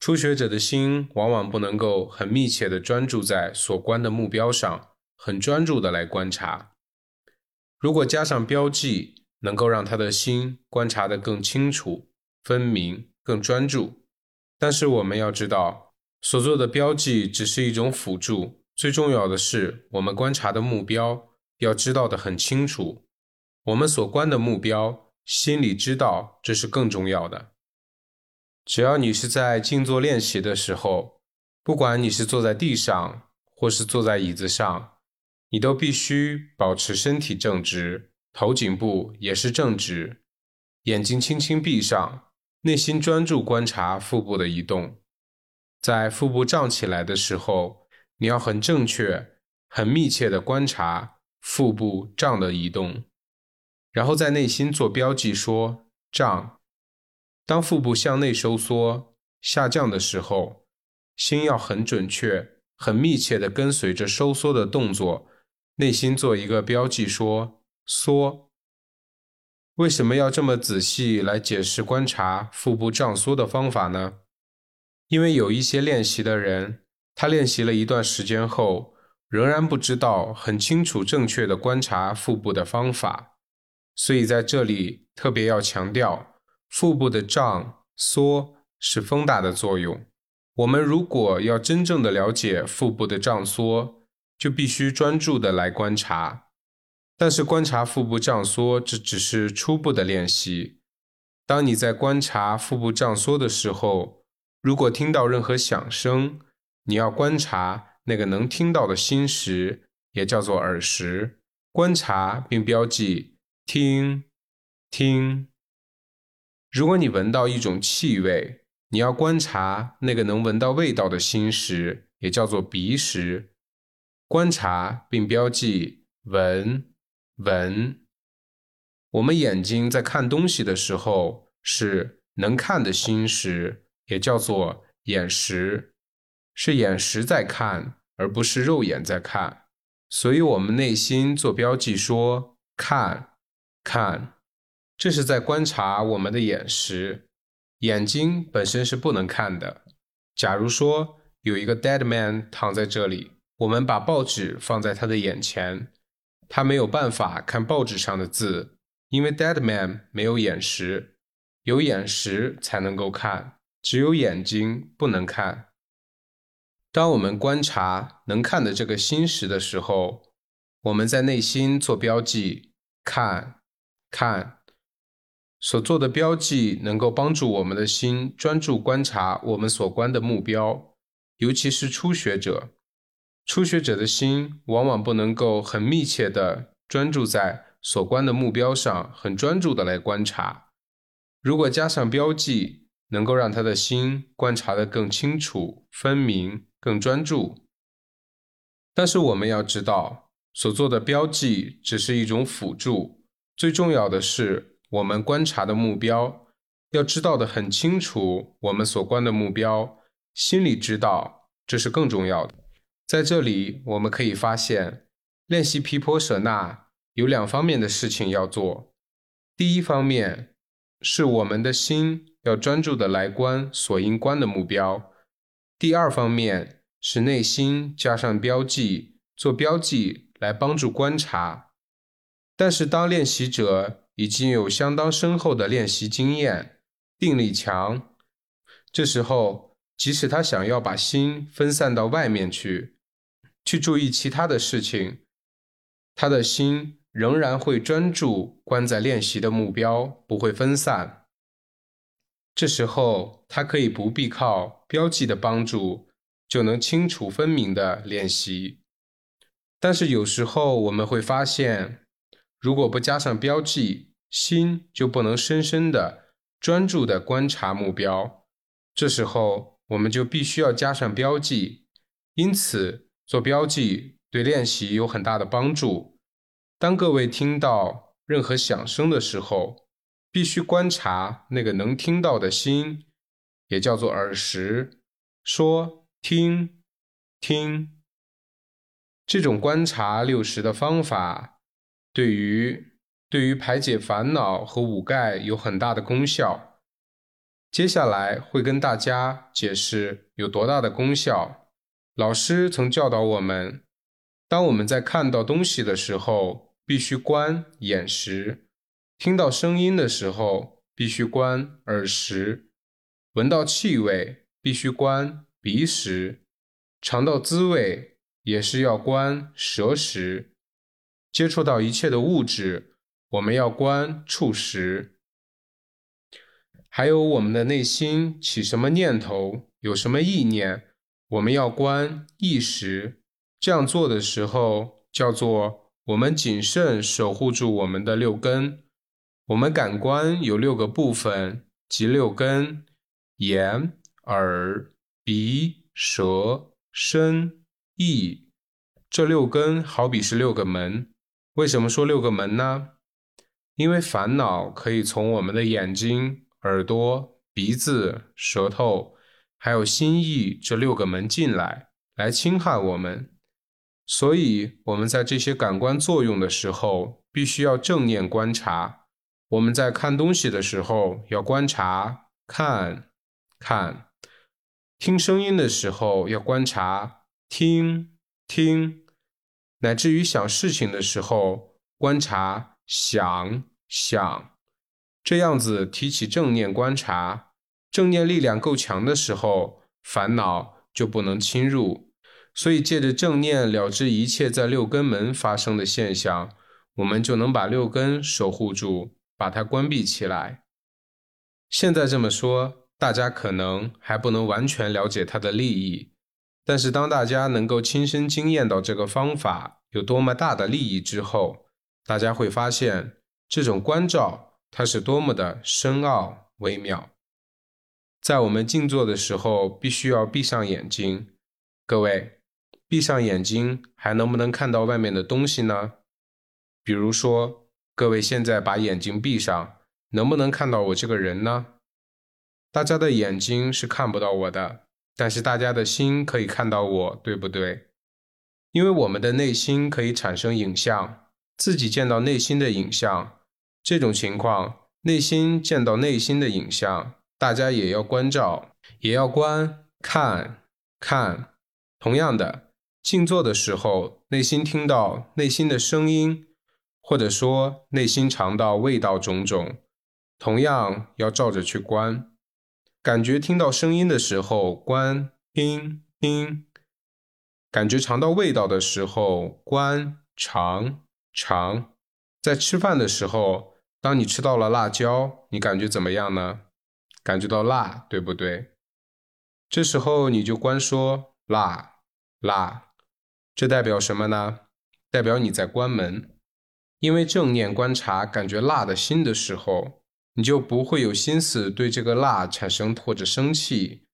初学者的心往往不能够很密切的专注在所观的目标上，很专注的来观察。如果加上标记，能够让他的心观察得更清楚、分明、更专注。但是我们要知道，所做的标记只是一种辅助，最重要的是我们观察的目标要知道的很清楚。我们所观的目标，心里知道，这是更重要的。只要你是在静坐练习的时候，不管你是坐在地上或是坐在椅子上，你都必须保持身体正直，头颈部也是正直，眼睛轻轻闭上，内心专注观察腹部的移动。在腹部胀起来的时候，你要很正确、很密切的观察腹部胀的移动。然后在内心做标记，说胀。当腹部向内收缩下降的时候，心要很准确、很密切的跟随着收缩的动作，内心做一个标记，说缩。为什么要这么仔细来解释观察腹部胀缩的方法呢？因为有一些练习的人，他练习了一段时间后，仍然不知道很清楚、正确的观察腹部的方法。所以在这里特别要强调，腹部的胀缩是风大的作用。我们如果要真正的了解腹部的胀缩，就必须专注的来观察。但是观察腹部胀缩，这只是初步的练习。当你在观察腹部胀缩的时候，如果听到任何响声，你要观察那个能听到的心识，也叫做耳识，观察并标记。听，听。如果你闻到一种气味，你要观察那个能闻到味道的心识，也叫做鼻识，观察并标记闻，闻。我们眼睛在看东西的时候，是能看的心识，也叫做眼识，是眼识在看，而不是肉眼在看。所以，我们内心做标记说看。看，这是在观察我们的眼识。眼睛本身是不能看的。假如说有一个 dead man 躺在这里，我们把报纸放在他的眼前，他没有办法看报纸上的字，因为 dead man 没有眼识，有眼识才能够看，只有眼睛不能看。当我们观察能看的这个心识的时候，我们在内心做标记，看。看所做的标记，能够帮助我们的心专注观察我们所观的目标。尤其是初学者，初学者的心往往不能够很密切的专注在所观的目标上，很专注的来观察。如果加上标记，能够让他的心观察的更清楚、分明、更专注。但是我们要知道，所做的标记只是一种辅助。最重要的是，我们观察的目标要知道的很清楚。我们所观的目标，心里知道，这是更重要的。在这里，我们可以发现，练习毗婆舍那有两方面的事情要做。第一方面是我们的心要专注的来观所应观的目标；第二方面是内心加上标记，做标记来帮助观察。但是，当练习者已经有相当深厚的练习经验，定力强，这时候，即使他想要把心分散到外面去，去注意其他的事情，他的心仍然会专注关在练习的目标，不会分散。这时候，他可以不必靠标记的帮助，就能清楚分明的练习。但是，有时候我们会发现。如果不加上标记，心就不能深深的、专注的观察目标。这时候，我们就必须要加上标记。因此，做标记对练习有很大的帮助。当各位听到任何响声的时候，必须观察那个能听到的心，也叫做耳识，说听听。这种观察六识的方法。对于对于排解烦恼和五盖有很大的功效。接下来会跟大家解释有多大的功效。老师曾教导我们，当我们在看到东西的时候，必须关眼识；听到声音的时候，必须关耳识；闻到气味，必须关鼻识；尝到滋味，也是要关舌识；接触到一切的物质，我们要关触识。还有我们的内心起什么念头，有什么意念，我们要观意识。这样做的时候，叫做我们谨慎守护住我们的六根。我们感官有六个部分，即六根：眼、耳、鼻、舌、身、意。这六根好比是六个门。为什么说六个门呢？因为烦恼可以从我们的眼睛。耳朵、鼻子、舌头，还有心意这六个门进来，来侵害我们。所以我们在这些感官作用的时候，必须要正念观察。我们在看东西的时候，要观察看、看；听声音的时候，要观察听、听；乃至于想事情的时候，观察想、想。这样子提起正念观察，正念力量够强的时候，烦恼就不能侵入。所以借着正念了知一切在六根门发生的现象，我们就能把六根守护住，把它关闭起来。现在这么说，大家可能还不能完全了解它的利益，但是当大家能够亲身经验到这个方法有多么大的利益之后，大家会发现这种关照。它是多么的深奥微妙，在我们静坐的时候，必须要闭上眼睛。各位，闭上眼睛还能不能看到外面的东西呢？比如说，各位现在把眼睛闭上，能不能看到我这个人呢？大家的眼睛是看不到我的，但是大家的心可以看到我，对不对？因为我们的内心可以产生影像，自己见到内心的影像。这种情况，内心见到内心的影像，大家也要关照，也要观看看。同样的，静坐的时候，内心听到内心的声音，或者说内心尝到味道种种，同样要照着去观。感觉听到声音的时候，观听听；感觉尝到味道的时候，观尝尝。在吃饭的时候。当你吃到了辣椒，你感觉怎么样呢？感觉到辣，对不对？这时候你就观说辣，辣，这代表什么呢？代表你在关门。因为正念观察感觉辣的心的时候，你就不会有心思对这个辣产生或者生气、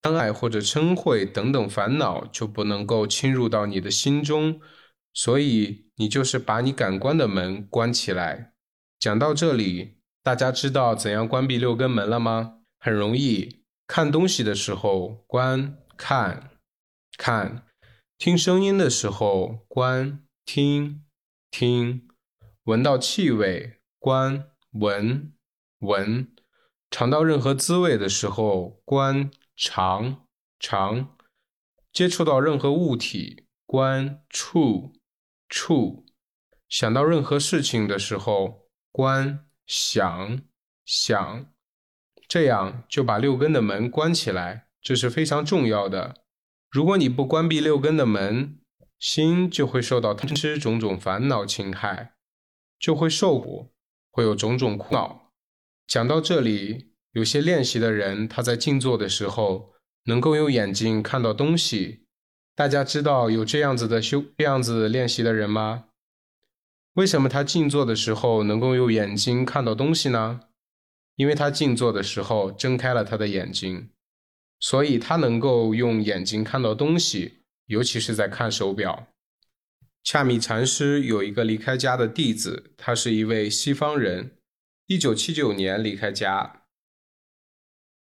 贪爱或者嗔恚等等烦恼，就不能够侵入到你的心中。所以你就是把你感官的门关起来。讲到这里，大家知道怎样关闭六根门了吗？很容易，看东西的时候关看，看；听声音的时候关听，听；闻到气味关闻，闻；尝到任何滋味的时候观尝，尝；接触到任何物体观触，触；想到任何事情的时候。观想想，这样就把六根的门关起来，这是非常重要的。如果你不关闭六根的门，心就会受到贪吃种种烦恼侵害，就会受苦，会有种种苦恼。讲到这里，有些练习的人，他在静坐的时候能够用眼睛看到东西。大家知道有这样子的修这样子练习的人吗？为什么他静坐的时候能够用眼睛看到东西呢？因为他静坐的时候睁开了他的眼睛，所以他能够用眼睛看到东西，尤其是在看手表。恰米禅师有一个离开家的弟子，他是一位西方人，一九七九年离开家。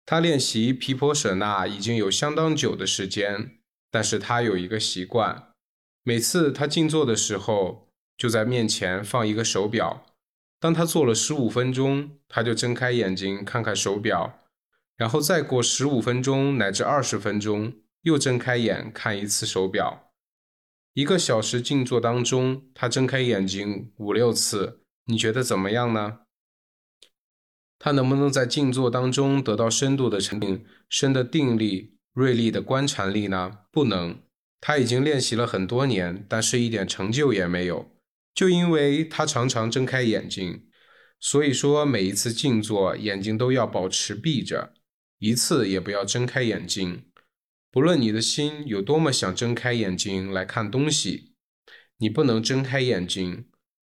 他练习毗婆舍那已经有相当久的时间，但是他有一个习惯，每次他静坐的时候。就在面前放一个手表，当他坐了十五分钟，他就睁开眼睛看看手表，然后再过十五分钟乃至二十分钟，又睁开眼看一次手表。一个小时静坐当中，他睁开眼睛五六次，你觉得怎么样呢？他能不能在静坐当中得到深度的沉定、深的定力、锐利的观察力呢？不能。他已经练习了很多年，但是一点成就也没有，就因为他常常睁开眼睛。所以说，每一次静坐，眼睛都要保持闭着，一次也不要睁开眼睛。不论你的心有多么想睁开眼睛来看东西，你不能睁开眼睛。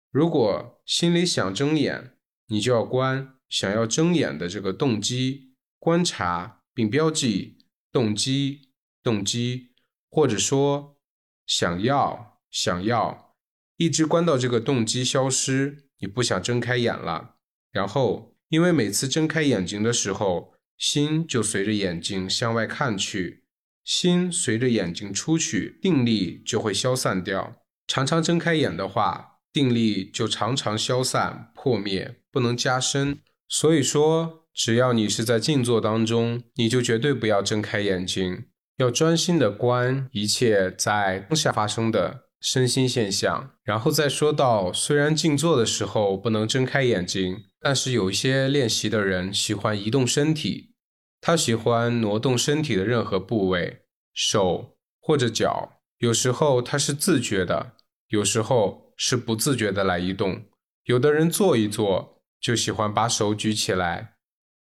如果心里想睁眼，你就要关想要睁眼的这个动机，观察并标记动机，动机。或者说，想要想要，一直关到这个动机消失，你不想睁开眼了。然后，因为每次睁开眼睛的时候，心就随着眼睛向外看去，心随着眼睛出去，定力就会消散掉。常常睁开眼的话，定力就常常消散破灭，不能加深。所以说，只要你是在静坐当中，你就绝对不要睁开眼睛。要专心的观一切在当下发生的身心现象，然后再说到，虽然静坐的时候不能睁开眼睛，但是有一些练习的人喜欢移动身体，他喜欢挪动身体的任何部位，手或者脚，有时候他是自觉的，有时候是不自觉的来移动。有的人坐一坐就喜欢把手举起来，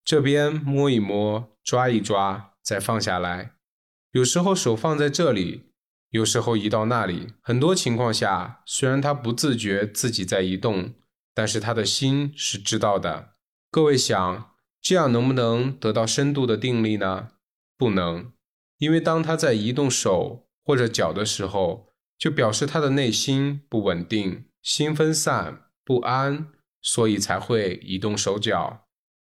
这边摸一摸，抓一抓，再放下来。有时候手放在这里，有时候移到那里。很多情况下，虽然他不自觉自己在移动，但是他的心是知道的。各位想，这样能不能得到深度的定力呢？不能，因为当他在移动手或者脚的时候，就表示他的内心不稳定，心分散不安，所以才会移动手脚。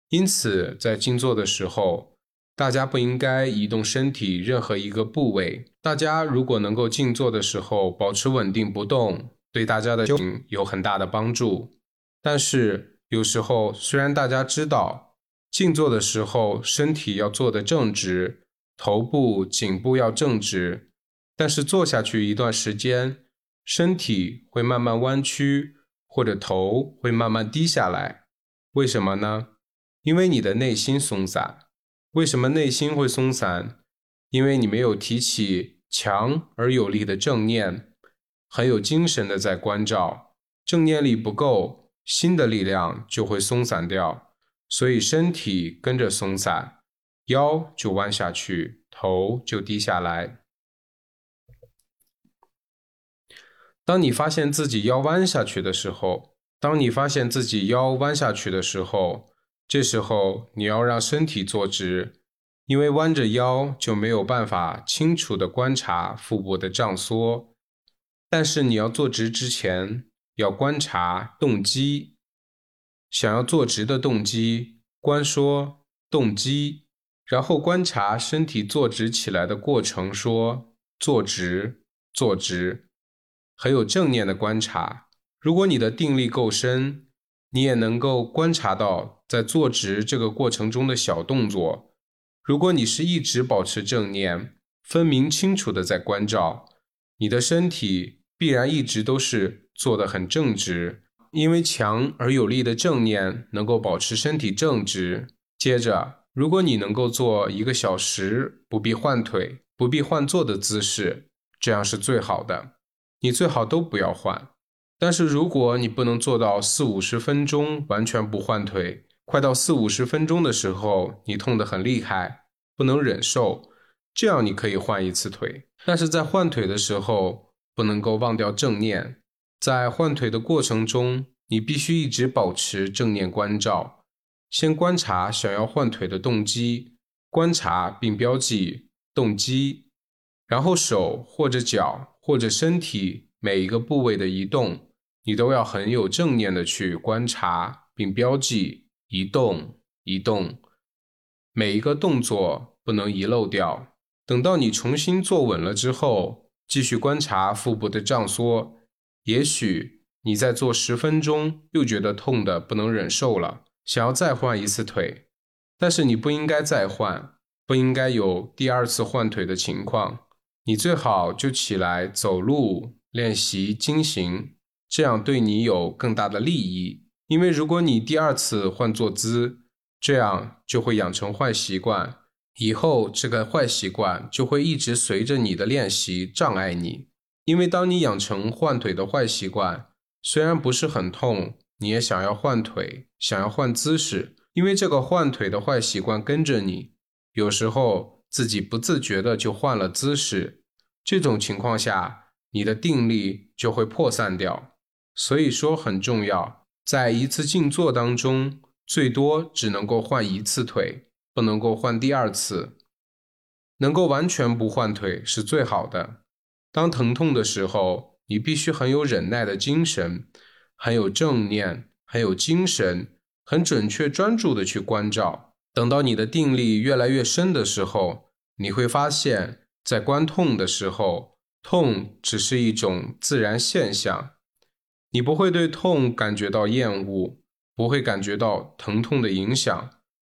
因此，在静坐的时候。大家不应该移动身体任何一个部位。大家如果能够静坐的时候保持稳定不动，对大家的修行有很大的帮助。但是有时候，虽然大家知道静坐的时候身体要坐得正直，头部、颈部要正直，但是坐下去一段时间，身体会慢慢弯曲，或者头会慢慢低下来。为什么呢？因为你的内心松散。为什么内心会松散？因为你没有提起强而有力的正念，很有精神的在关照，正念力不够，心的力量就会松散掉，所以身体跟着松散，腰就弯下去，头就低下来。当你发现自己腰弯下去的时候，当你发现自己腰弯下去的时候。这时候你要让身体坐直，因为弯着腰就没有办法清楚的观察腹部的胀缩。但是你要坐直之前，要观察动机。想要坐直的动机，观说动机，然后观察身体坐直起来的过程，说坐直，坐直，很有正念的观察。如果你的定力够深。你也能够观察到，在坐直这个过程中的小动作。如果你是一直保持正念，分明清楚的在关照，你的身体必然一直都是坐得很正直，因为强而有力的正念能够保持身体正直。接着，如果你能够做一个小时不必换腿、不必换坐的姿势，这样是最好的。你最好都不要换。但是如果你不能做到四五十分钟完全不换腿，快到四五十分钟的时候，你痛得很厉害，不能忍受，这样你可以换一次腿。但是在换腿的时候，不能够忘掉正念。在换腿的过程中，你必须一直保持正念关照，先观察想要换腿的动机，观察并标记动机，然后手或者脚或者身体每一个部位的移动。你都要很有正念的去观察并标记移动，移动每一个动作不能遗漏掉。等到你重新坐稳了之后，继续观察腹部的胀缩。也许你在做十分钟又觉得痛的不能忍受了，想要再换一次腿，但是你不应该再换，不应该有第二次换腿的情况。你最好就起来走路练习经行，这样对你有更大的利益。因为如果你第二次换坐姿，这样就会养成坏习惯，以后这个坏习惯就会一直随着你的练习障碍你。因为当你养成换腿的坏习惯，虽然不是很痛，你也想要换腿，想要换姿势。因为这个换腿的坏习惯跟着你，有时候自己不自觉的就换了姿势，这种情况下，你的定力就会破散掉。所以说很重要，在一次静坐当中，最多只能够换一次腿，不能够换第二次。能够完全不换腿是最好的。当疼痛的时候，你必须很有忍耐的精神，很有正念，很有精神。很准确、专注的去关照，等到你的定力越来越深的时候，你会发现，在关痛的时候，痛只是一种自然现象，你不会对痛感觉到厌恶，不会感觉到疼痛的影响，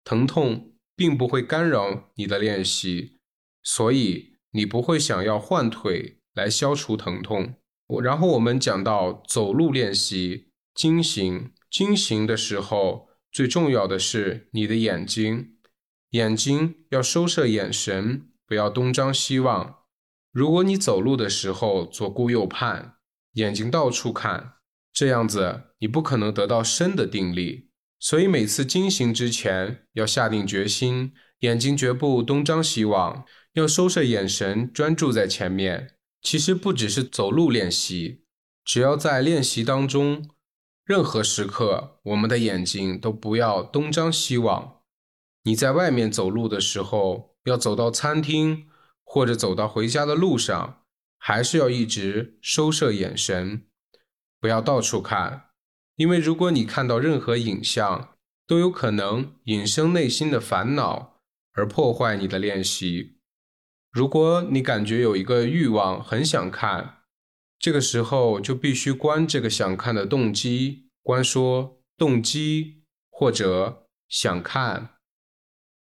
疼痛并不会干扰你的练习，所以你不会想要换腿来消除疼痛。然后我们讲到走路练习经行。经行的时候，最重要的是你的眼睛，眼睛要收摄眼神，不要东张西望。如果你走路的时候左顾右盼，眼睛到处看，这样子你不可能得到深的定力。所以每次经行之前，要下定决心，眼睛绝不东张西望，要收摄眼神，专注在前面。其实不只是走路练习，只要在练习当中。任何时刻，我们的眼睛都不要东张西望。你在外面走路的时候，要走到餐厅或者走到回家的路上，还是要一直收摄眼神，不要到处看。因为如果你看到任何影像，都有可能引生内心的烦恼，而破坏你的练习。如果你感觉有一个欲望，很想看。这个时候就必须关这个想看的动机，关说动机或者想看，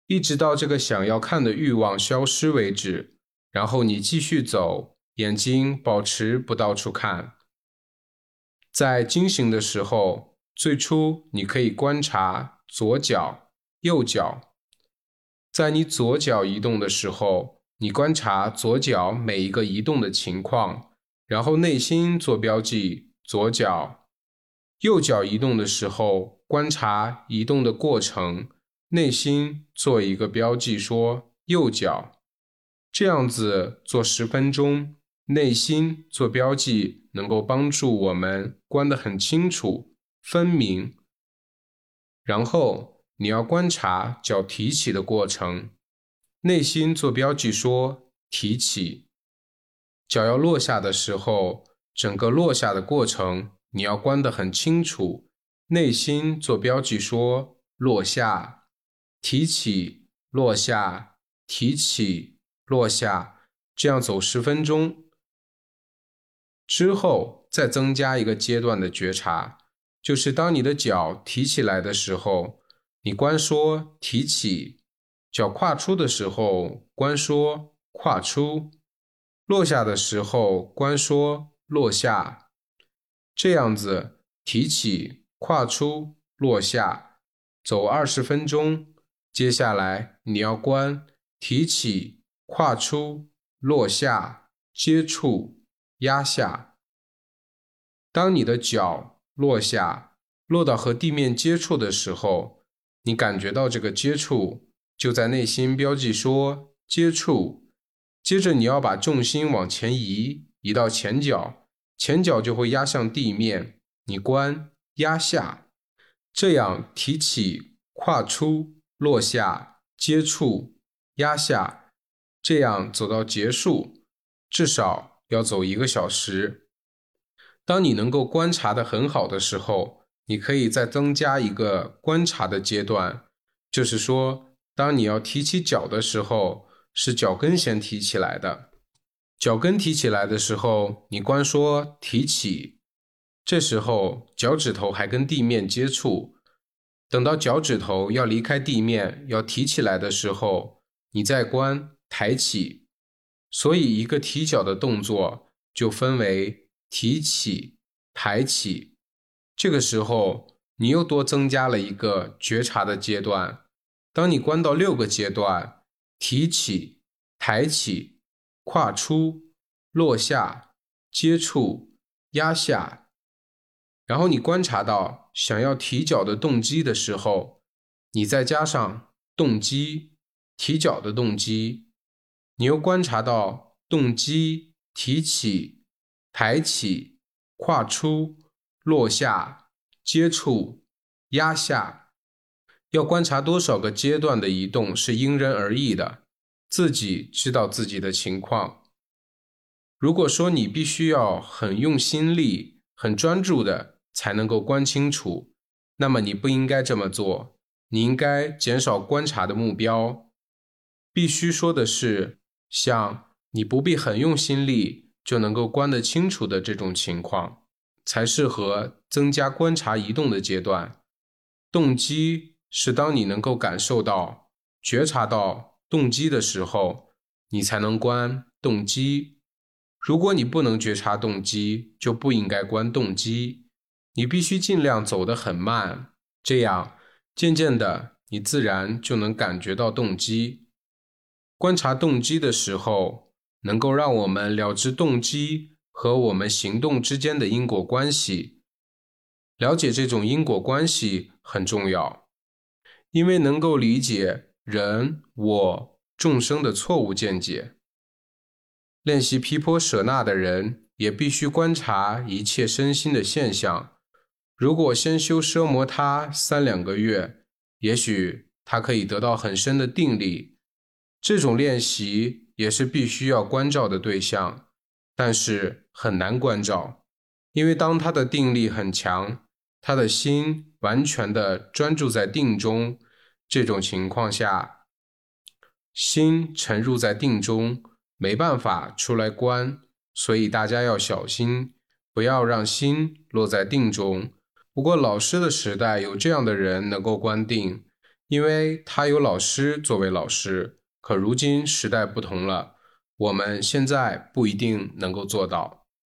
一直到这个想要看的欲望消失为止。然后你继续走，眼睛保持不到处看。在惊醒的时候，最初你可以观察左脚、右脚。在你左脚移动的时候，你观察左脚每一个移动的情况。然后内心做标记，左脚、右脚移动的时候，观察移动的过程，内心做一个标记，说右脚，这样子做十分钟，内心做标记，能够帮助我们观得很清楚、分明。然后你要观察脚提起的过程，内心做标记，说提起。脚要落下的时候，整个落下的过程你要观得很清楚，内心做标记说落下，提起，落下，提起，落下，这样走十分钟之后，再增加一个阶段的觉察，就是当你的脚提起来的时候，你观说提起；脚跨出的时候，观说跨出。落下的时候，观说落下，这样子提起、跨出、落下，走二十分钟。接下来你要观提起、跨出、落下、接触、压下。当你的脚落下，落到和地面接触的时候，你感觉到这个接触，就在内心标记说接触。接着你要把重心往前移，移到前脚，前脚就会压向地面。你关压下，这样提起、跨出、落下、接触、压下，这样走到结束，至少要走一个小时。当你能够观察的很好的时候，你可以再增加一个观察的阶段，就是说，当你要提起脚的时候。是脚跟先提起来的，脚跟提起来的时候，你光说提起，这时候脚趾头还跟地面接触，等到脚趾头要离开地面、要提起来的时候，你再关抬起。所以，一个提脚的动作就分为提起、抬起。这个时候，你又多增加了一个觉察的阶段。当你关到六个阶段：提起、抬起、跨出、落下、接触、压下。然后你观察到想要提脚的动机的时候，你再加上动机提脚的动机，你又观察到动机提起、抬起、跨出、落下、接触、压下，要观察多少个阶段的移动是因人而异的，自己知道自己的情况。如果说你必须要很用心力、很专注的。才能够观清楚，那么你不应该这么做。你应该减少观察的目标。必须说的是，像你不必很用心力就能够观得清楚的这种情况，才适合增加观察移动的阶段。动机是当你能够感受到、觉察到动机的时候，你才能观动机。如果你不能觉察动机，就不应该观动机。你必须尽量走得很慢，这样渐渐的，你自然就能感觉到动机。观察动机的时候，能够让我们了知动机和我们行动之间的因果关系。了解这种因果关系很重要，因为能够理解人我众生的错误见解。练习毗婆舍那的人，也必须观察一切身心的现象。如果先修奢摩他三两个月，也许他可以得到很深的定力。这种练习也是必须要关照的对象，但是很难关照，因为当他的定力很强，他的心完全的专注在定中，这种情况下，心沉入在定中，没办法出来观，所以大家要小心，不要让心落在定中。不过，老师的时代有这样的人能够观定，因为他有老师作为老师。可如今时代不同了，我们现在不一定能够做到。